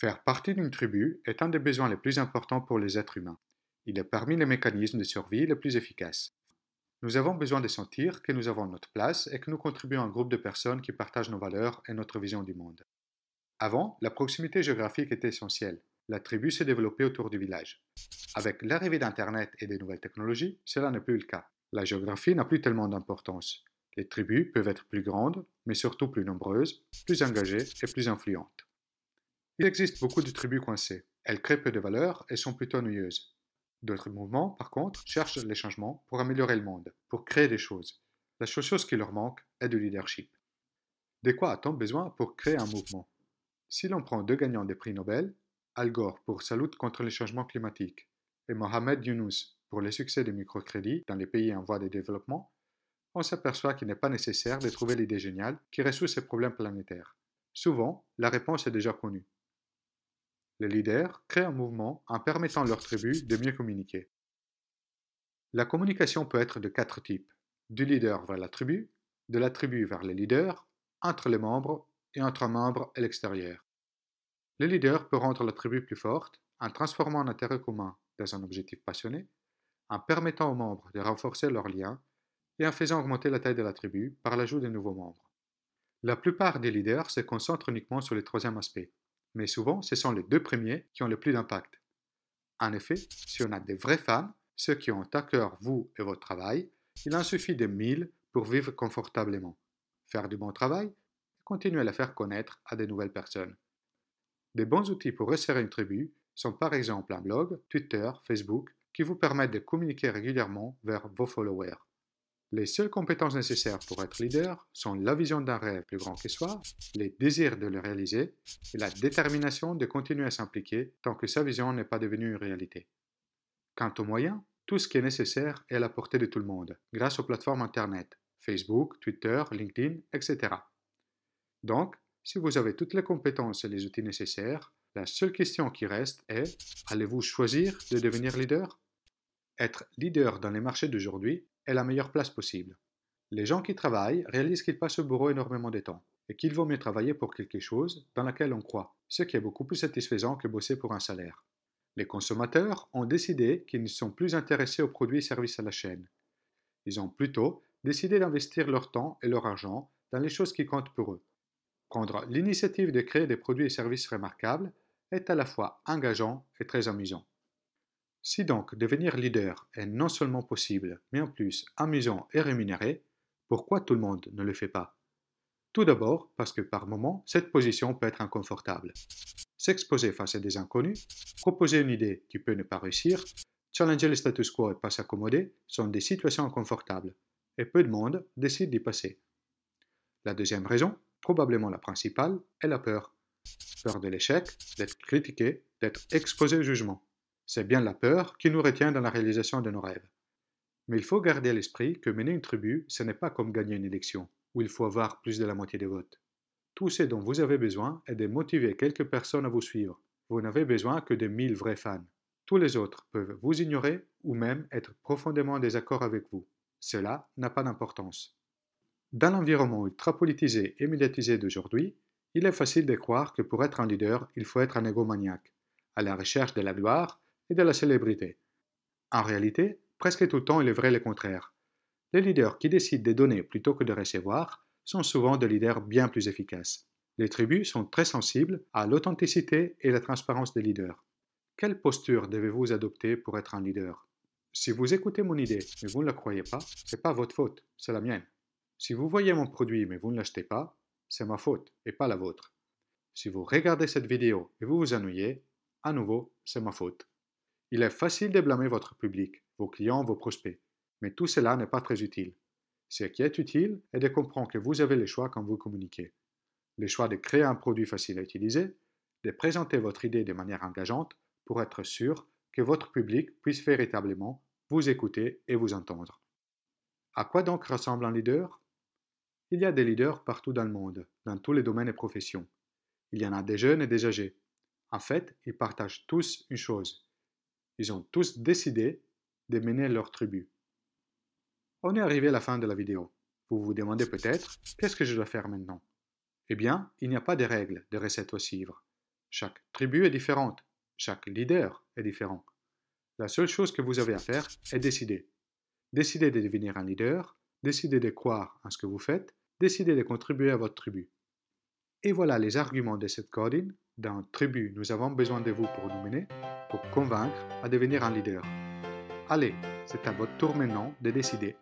Faire partie d'une tribu est un des besoins les plus importants pour les êtres humains. Il est parmi les mécanismes de survie les plus efficaces. Nous avons besoin de sentir que nous avons notre place et que nous contribuons à un groupe de personnes qui partagent nos valeurs et notre vision du monde. Avant, la proximité géographique était essentielle. La tribu s'est développée autour du village. Avec l'arrivée d'Internet et des nouvelles technologies, cela n'est plus le cas. La géographie n'a plus tellement d'importance. Les tribus peuvent être plus grandes, mais surtout plus nombreuses, plus engagées et plus influentes. Il existe beaucoup de tribus coincées. Elles créent peu de valeur et sont plutôt ennuyeuses. D'autres mouvements, par contre, cherchent les changements pour améliorer le monde, pour créer des choses. La seule chose qui leur manque est du leadership. De quoi a-t-on besoin pour créer un mouvement? Si l'on prend deux gagnants des prix Nobel, Al Gore pour sa lutte contre les changements climatiques et Mohamed Yunus pour les succès des microcrédits dans les pays en voie de développement, on s'aperçoit qu'il n'est pas nécessaire de trouver l'idée géniale qui résout ces problèmes planétaires. Souvent, la réponse est déjà connue. Les leaders créent un mouvement en permettant leur tribu de mieux communiquer. La communication peut être de quatre types. Du leader vers la tribu, de la tribu vers les leaders, entre les membres et entre un membre et l'extérieur. Le leader peut rendre la tribu plus forte en transformant un intérêt commun dans un objectif passionné, en permettant aux membres de renforcer leurs liens et en faisant augmenter la taille de la tribu par l'ajout de nouveaux membres. La plupart des leaders se concentrent uniquement sur le troisième aspect, mais souvent ce sont les deux premiers qui ont le plus d'impact. En effet, si on a des vrais fans, ceux qui ont à cœur vous et votre travail, il en suffit de mille pour vivre confortablement, faire du bon travail et continuer à la faire connaître à de nouvelles personnes. Des bons outils pour resserrer une tribu sont par exemple un blog, Twitter, Facebook, qui vous permettent de communiquer régulièrement vers vos followers. Les seules compétences nécessaires pour être leader sont la vision d'un rêve plus grand que soi, les désirs de le réaliser et la détermination de continuer à s'impliquer tant que sa vision n'est pas devenue une réalité. Quant aux moyens, tout ce qui est nécessaire est à la portée de tout le monde, grâce aux plateformes Internet, Facebook, Twitter, LinkedIn, etc. Donc, si vous avez toutes les compétences et les outils nécessaires, la seule question qui reste est, allez-vous choisir de devenir leader? Être leader dans les marchés d'aujourd'hui est la meilleure place possible. Les gens qui travaillent réalisent qu'ils passent au bureau énormément de temps et qu'il vaut mieux travailler pour quelque chose dans laquelle on croit, ce qui est beaucoup plus satisfaisant que bosser pour un salaire. Les consommateurs ont décidé qu'ils ne sont plus intéressés aux produits et services à la chaîne. Ils ont plutôt décidé d'investir leur temps et leur argent dans les choses qui comptent pour eux. Prendre l'initiative de créer des produits et services remarquables est à la fois engageant et très amusant. Si donc devenir leader est non seulement possible, mais en plus amusant et rémunéré, pourquoi tout le monde ne le fait pas? Tout d'abord parce que par moments, cette position peut être inconfortable. S'exposer face à des inconnus, proposer une idée qui peut ne pas réussir, challenger le status quo et pas s'accommoder sont des situations inconfortables, et peu de monde décide d'y passer. La deuxième raison, probablement la principale, est la peur. Peur de l'échec, d'être critiqué, d'être exposé au jugement. C'est bien la peur qui nous retient dans la réalisation de nos rêves. Mais il faut garder à l'esprit que mener une tribu, ce n'est pas comme gagner une élection, où il faut avoir plus de la moitié des votes. Tout ce dont vous avez besoin est de motiver quelques personnes à vous suivre. Vous n'avez besoin que de mille vrais fans. Tous les autres peuvent vous ignorer ou même être profondément en désaccord avec vous. Cela n'a pas d'importance. Dans l'environnement ultra-politisé et médiatisé d'aujourd'hui, il est facile de croire que pour être un leader, il faut être un égomaniaque, à la recherche de la gloire et de la célébrité. En réalité, presque tout le temps, il est vrai le contraire. Les leaders qui décident de donner plutôt que de recevoir sont souvent des leaders bien plus efficaces. Les tribus sont très sensibles à l'authenticité et la transparence des leaders. Quelle posture devez-vous adopter pour être un leader? Si vous écoutez mon idée mais vous ne la croyez pas, ce n'est pas votre faute, c'est la mienne. Si vous voyez mon produit mais vous ne l'achetez pas, c'est ma faute et pas la vôtre. Si vous regardez cette vidéo et vous vous ennuyez, à nouveau, c'est ma faute. Il est facile de blâmer votre public, vos clients, vos prospects, mais tout cela n'est pas très utile. Ce qui est utile est de comprendre que vous avez le choix quand vous communiquez. Le choix de créer un produit facile à utiliser, de présenter votre idée de manière engageante pour être sûr que votre public puisse véritablement vous écouter et vous entendre. À quoi donc ressemble un leader? Il y a des leaders partout dans le monde, dans tous les domaines et professions. Il y en a des jeunes et des âgés. En fait, ils partagent tous une chose, ils ont tous décidé de mener leur tribu. On est arrivé à la fin de la vidéo. Vous vous demandez peut-être, qu'est-ce que je dois faire maintenant? Eh bien, il n'y a pas de règles, de recettes à suivre. Chaque tribu est différente. Chaque leader est différent. La seule chose que vous avez à faire est décider. Décidez de devenir un leader, décidez de croire en ce que vous faites, décidez de contribuer à votre tribu. Et voilà les arguments de cette codine. Dans Tribu, nous avons besoin de vous pour nous mener, pour convaincre à devenir un leader. Allez, c'est à votre tour maintenant de décider.